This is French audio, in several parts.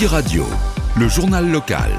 Happy Radio, le journal local.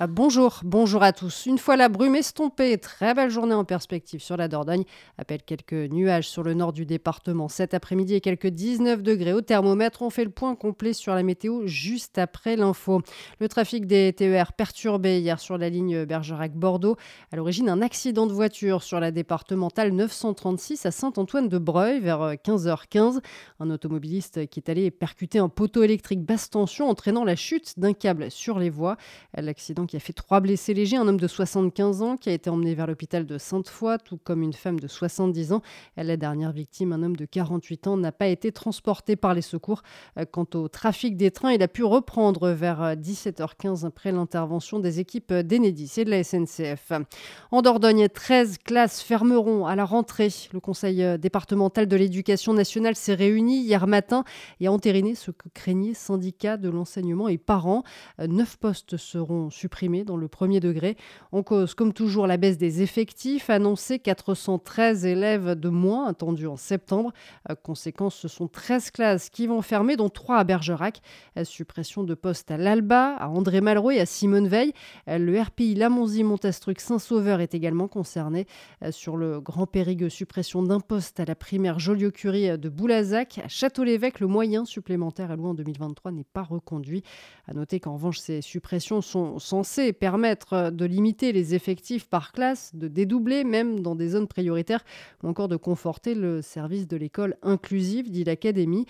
Ah, bonjour, bonjour à tous. Une fois la brume estompée, très belle journée en perspective sur la Dordogne. Appelle quelques nuages sur le nord du département cet après-midi et quelques 19 degrés au thermomètre. On fait le point complet sur la météo juste après l'info. Le trafic des TER perturbé hier sur la ligne Bergerac-Bordeaux. À l'origine, un accident de voiture sur la départementale 936 à Saint-Antoine-de-Breuil vers 15h15. Un automobiliste qui est allé percuter un poteau électrique basse tension entraînant la chute d'un câble sur les voies. L'accident qui a fait trois blessés légers, un homme de 75 ans qui a été emmené vers l'hôpital de Sainte-Foy, tout comme une femme de 70 ans. La dernière victime, un homme de 48 ans, n'a pas été transporté par les secours. Quant au trafic des trains, il a pu reprendre vers 17h15 après l'intervention des équipes d'Enedis et de la SNCF. En Dordogne, 13 classes fermeront à la rentrée. Le Conseil départemental de l'éducation nationale s'est réuni hier matin et a entériné ce que craignaient syndicats de l'enseignement et parents. Neuf postes seront supprimés dans le premier degré. En cause, comme toujours, la baisse des effectifs, annoncée 413 élèves de moins attendus en septembre. Conséquence, ce sont 13 classes qui vont fermer, dont 3 à Bergerac. Suppression de postes à l'Alba, à André Malraux et à Simone Veil. Le RPI Lamonzie-Montastruc Saint-Sauveur est également concerné. Sur le Grand Périgueux, suppression d'un poste à la primaire Joliot-Curie de Boulazac. À Château-l'Évêque, le moyen supplémentaire alloué en 2023 n'est pas reconduit. À noter qu'en revanche, ces suppressions sont permettre de limiter les effectifs par classe, de dédoubler même dans des zones prioritaires ou encore de conforter le service de l'école inclusive, dit l'Académie.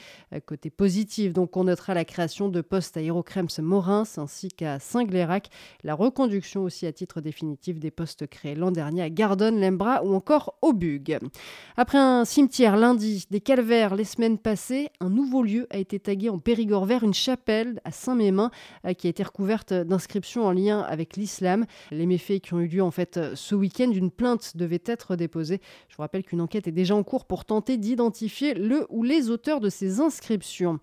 Côté positif, donc on notera la création de postes à Aérocrems Morins ainsi qu'à Saint-Glérac, la reconduction aussi à titre définitif des postes créés l'an dernier à Gardonne, Lembra ou encore au Bug. Après un cimetière lundi, des calvaires les semaines passées, un nouveau lieu a été tagué en Périgord vert, une chapelle à Saint-Mémin qui a été recouverte d'inscriptions en avec l'islam. Les méfaits qui ont eu lieu en fait ce week-end, une plainte devait être déposée. Je vous rappelle qu'une enquête est déjà en cours pour tenter d'identifier le ou les auteurs de ces inscriptions.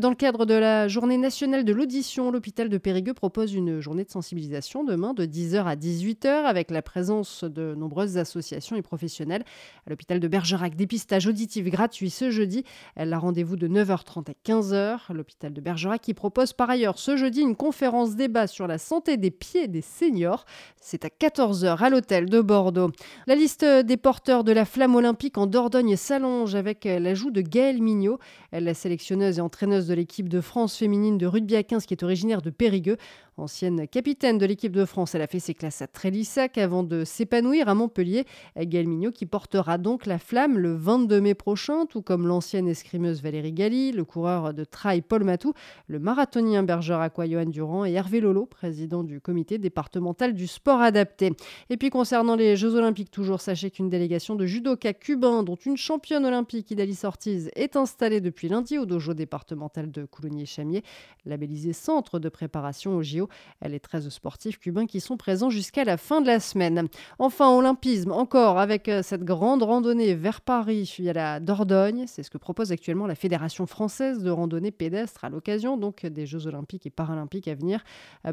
Dans le cadre de la journée nationale de l'audition, l'hôpital de Périgueux propose une journée de sensibilisation demain de 10h à 18h avec la présence de nombreuses associations et professionnels. L'hôpital de Bergerac, dépistage auditif gratuit ce jeudi. Elle a rendez-vous de 9h30 à 15h. L'hôpital de Bergerac qui propose par ailleurs ce jeudi une conférence débat sur la santé des pieds des seniors. C'est à 14h à l'hôtel de Bordeaux. La liste des porteurs de la flamme olympique en Dordogne s'allonge avec l'ajout de Gaëlle Mignot, la sélectionneuse et entraîneuse de l'équipe de France féminine de rugby à 15 qui est originaire de Périgueux. Ancienne capitaine de l'équipe de France, elle a fait ses classes à Trélissac avant de s'épanouir à Montpellier. Gaëlle Mignot qui portera donc la flamme le 22 mai prochain, tout comme l'ancienne escrimeuse Valérie Galli, le coureur de trail Paul Matou, le marathonien bergeracois Johan Durand et Hervé Lolo, président du comité départemental du sport adapté. Et puis concernant les Jeux Olympiques, toujours sachez qu'une délégation de judokas cubains, dont une championne olympique, Idalis Ortiz, est installée depuis lundi au dojo départemental de Coulommiers-Chamier, labellisé centre de préparation au JO. Les 13 sportifs cubains qui sont présents jusqu'à la fin de la semaine. Enfin, olympisme, encore avec cette grande randonnée vers Paris via la Dordogne. C'est ce que propose actuellement la Fédération française de randonnée pédestre à l'occasion donc des Jeux olympiques et paralympiques à venir.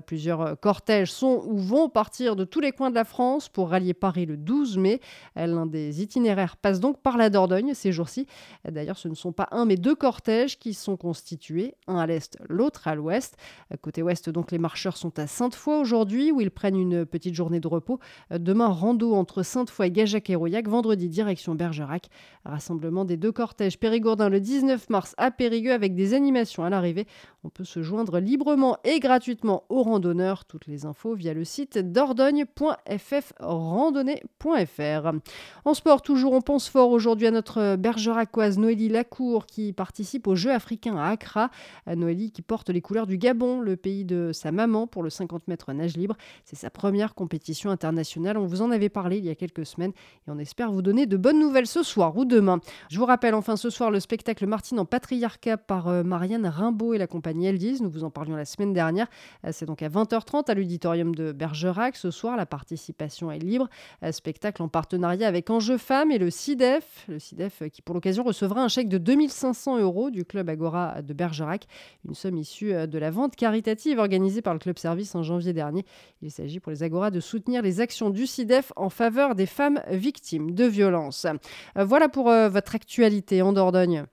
Plusieurs cortèges sont ou vont partir de tous les coins de la France pour rallier Paris le 12 mai. L'un des itinéraires passe donc par la Dordogne ces jours-ci. D'ailleurs, ce ne sont pas un mais deux cortèges qui sont constitués, un à l'est, l'autre à l'ouest. Côté ouest, donc les marcheurs sont à Sainte-Foy aujourd'hui où ils prennent une petite journée de repos. Demain, rando entre Sainte-Foy, Gajac et Rouillac. Vendredi, direction Bergerac. Rassemblement des deux cortèges périgourdins le 19 mars à Périgueux avec des animations à l'arrivée. On peut se joindre librement et gratuitement aux randonneurs. Les infos via le site dordogne.ffrandonnée.fr. En sport, toujours, on pense fort aujourd'hui à notre bergeracoise Noélie Lacour qui participe aux Jeux africains à Accra. Noélie qui porte les couleurs du Gabon, le pays de sa maman pour le 50 mètres nage libre. C'est sa première compétition internationale. On vous en avait parlé il y a quelques semaines et on espère vous donner de bonnes nouvelles ce soir ou demain. Je vous rappelle enfin ce soir le spectacle Martine en patriarcat par Marianne Rimbaud et la compagnie Eldis. Nous vous en parlions la semaine dernière. C'est donc à 20h30 à l'auditorium de Bergerac. Ce soir, la participation est libre. Spectacle en partenariat avec Enjeu Femmes et le CIDEF. Le CIDEF qui, pour l'occasion, recevra un chèque de 2500 euros du club Agora de Bergerac. Une somme issue de la vente caritative organisée par le club service en janvier dernier. Il s'agit pour les Agora de soutenir les actions du CIDEF en faveur des femmes victimes de violences. Voilà pour votre actualité en Dordogne.